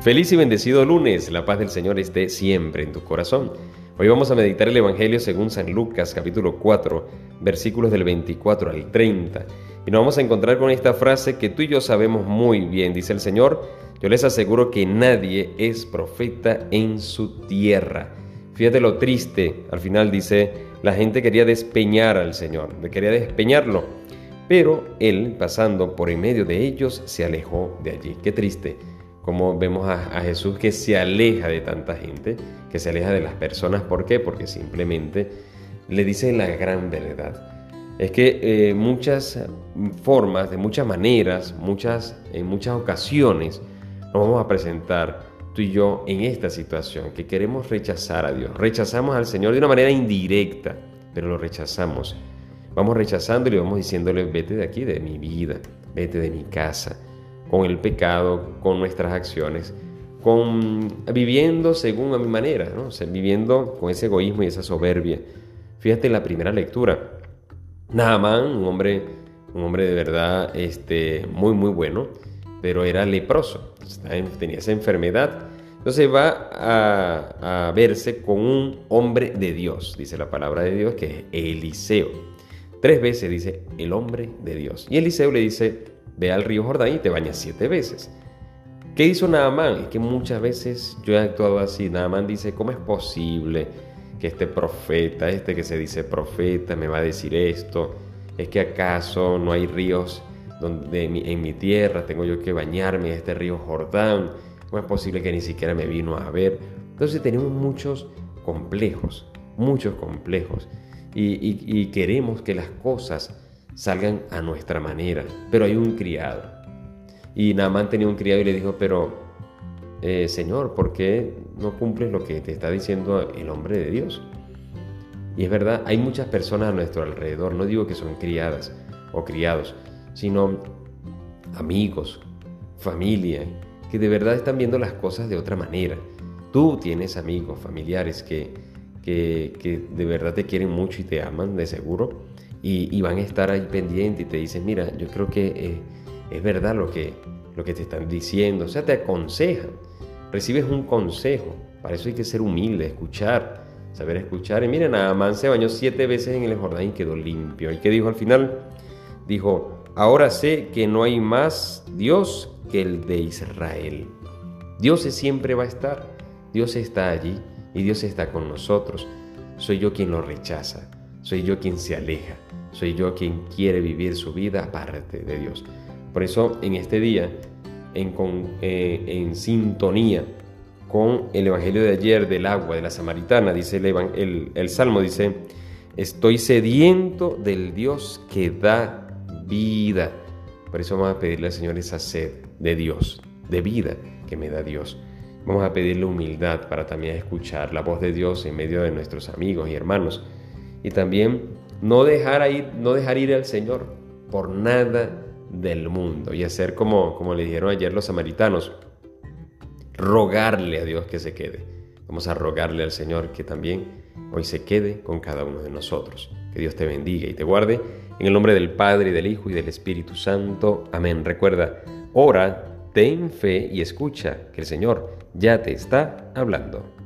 Feliz y bendecido lunes, la paz del Señor esté siempre en tu corazón. Hoy vamos a meditar el Evangelio según San Lucas capítulo 4, versículos del 24 al 30. Y nos vamos a encontrar con esta frase que tú y yo sabemos muy bien, dice el Señor, yo les aseguro que nadie es profeta en su tierra. Fíjate lo triste, al final dice, la gente quería despeñar al Señor, quería despeñarlo, pero él, pasando por en medio de ellos, se alejó de allí. Qué triste como vemos a, Jesús que se aleja de tanta gente, que se aleja de las personas. ¿Por qué? Porque simplemente le dice la gran verdad. Es que eh, muchas formas, de muchas maneras, muchas, en muchas ocasiones, nos vamos a presentar tú y yo en esta situación, que queremos rechazar a Dios. Rechazamos al Señor de una manera indirecta, pero lo rechazamos. Vamos rechazando y vamos diciéndole, vete de aquí, de mi vida, vete de mi casa con el pecado, con nuestras acciones, con viviendo según a mi manera, ¿no? viviendo con ese egoísmo y esa soberbia. Fíjate en la primera lectura. Naamán, un hombre, un hombre de verdad este, muy, muy bueno, pero era leproso, tenía esa enfermedad. Entonces va a, a verse con un hombre de Dios, dice la palabra de Dios, que es Eliseo. Tres veces dice el hombre de Dios. Y Eliseo le dice, ve al río Jordán y te bañas siete veces. ¿Qué hizo Naamán? Es que muchas veces yo he actuado así. Naamán dice, ¿cómo es posible que este profeta, este que se dice profeta, me va a decir esto? ¿Es que acaso no hay ríos donde en mi tierra tengo yo que bañarme en este río Jordán? ¿Cómo es posible que ni siquiera me vino a ver? Entonces tenemos muchos complejos, muchos complejos. y queremos que las cosas salgan a nuestra manera. Pero hay un criado. Y Naamán tenía un criado y le dijo, pero eh, Señor, ¿por qué no cumples lo que te está diciendo el hombre de Dios? Y es verdad, hay muchas personas a nuestro alrededor, no digo que son criadas o criados, sino amigos, familia, que de verdad están viendo las cosas de otra manera. Tú tienes amigos, familiares que, que, que de verdad te quieren mucho y te aman, de seguro, y, van a estar ahí pendientes y te dicen, mira, yo creo que eh, es verdad lo que, lo que te están diciendo, o sea, te aconsejan, recibes un consejo, para eso hay que ser humilde, escuchar, saber escuchar. Y miren, Amán se bañó siete veces en el Jordán y quedó limpio. ¿Y qué dijo al final? Dijo, ahora sé que no hay más Dios que el de Israel. Dios siempre va a estar, Dios está allí y Dios está con nosotros. Soy yo quien lo rechaza, soy yo quien se aleja. Soy yo quien quiere vivir su vida aparte de Dios. Por eso en este día, en, eh, en sintonía con el Evangelio de ayer del agua de la samaritana, dice el, el Salmo, dice, estoy sediento del Dios que da vida. Por eso vamos a pedirle al Señor esa sed de Dios, de vida que me da Dios. Vamos a pedirle humildad para también escuchar la voz de Dios en medio de nuestros amigos y hermanos. Y también no dejar ir, no dejar ir al Señor por nada del mundo y hacer como, como le dijeron ayer los samaritanos, rogarle a Dios que se quede. Vamos a rogarle al Señor que también hoy se quede con cada uno de nosotros. Que Dios te bendiga y te guarde. En el nombre del Padre, y del Hijo y del Espíritu Santo. Amén. Recuerda, ora, ten fe y escucha que el Señor ya te está hablando.